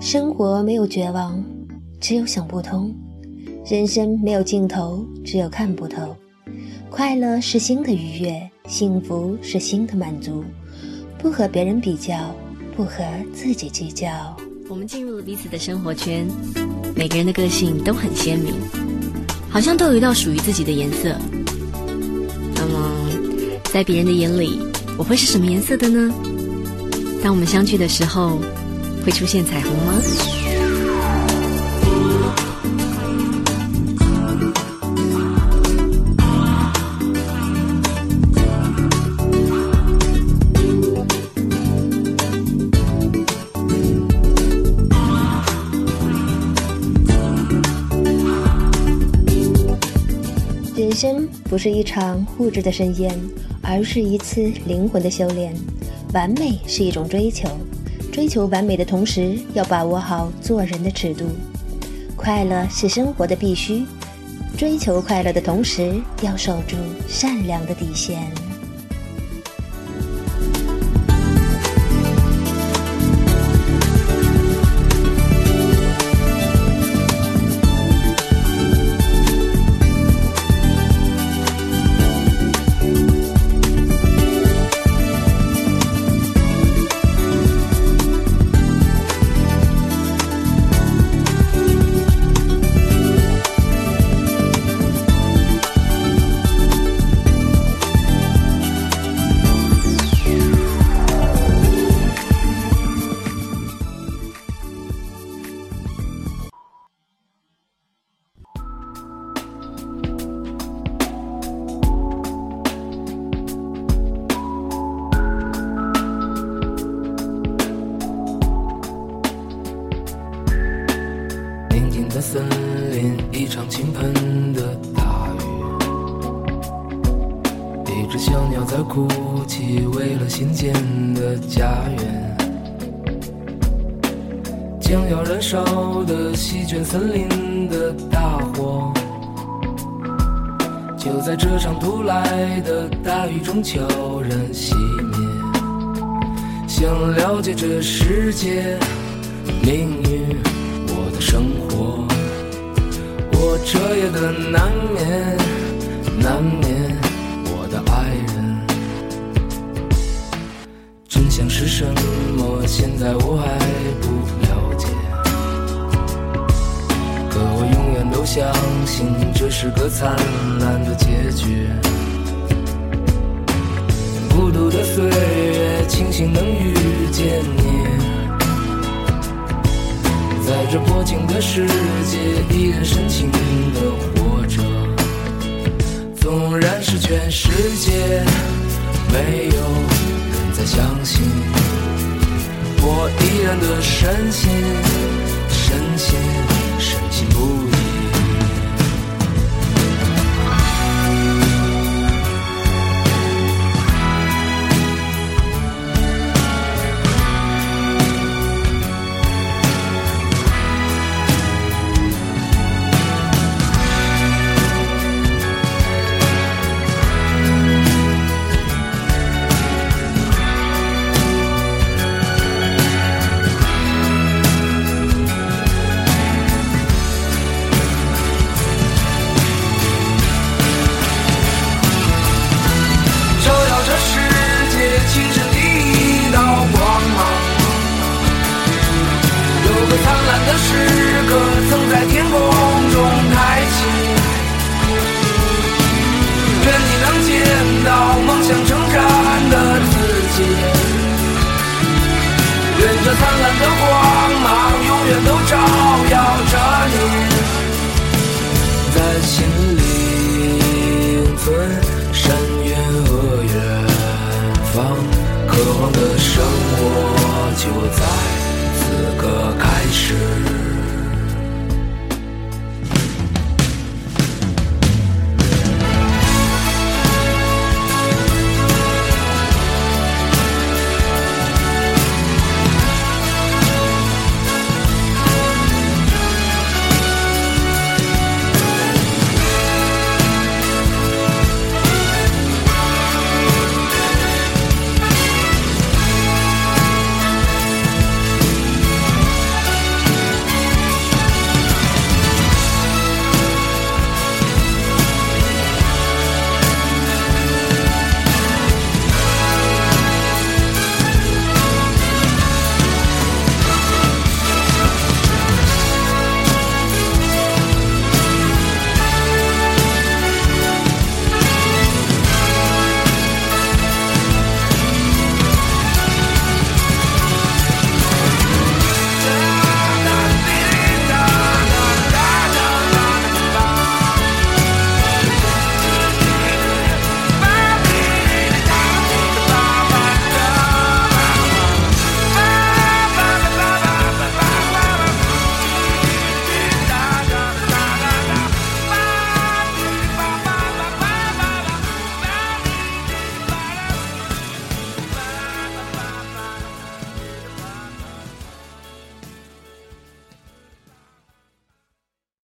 生活没有绝望，只有想不通；人生没有尽头，只有看不透。快乐是新的愉悦，幸福是新的满足。不和别人比较，不和自己计较。我们进入了彼此的生活圈，每个人的个性都很鲜明，好像都有一道属于自己的颜色。那么，在别人的眼里，我会是什么颜色的呢？当我们相聚的时候，会出现彩虹吗？人生不是一场物质的盛宴，而是一次灵魂的修炼。完美是一种追求，追求完美的同时，要把握好做人的尺度。快乐是生活的必须，追求快乐的同时，要守住善良的底线。森林，一场倾盆的大雨。一只小鸟在哭泣，为了新建的家园。将要燃烧的席卷森林的大火，就在这场突来的大雨中悄然熄灭。想了解这世界命运，彻夜的难眠，难眠，我的爱人。真相是什么？现在我还不了解。可我永远都相信，这是个灿烂的结局。孤独的岁月，庆幸能遇见你。在这薄情的世界，依然深情的活着。纵然是全世界没有人再相信，我依然的深信，深信，深信不是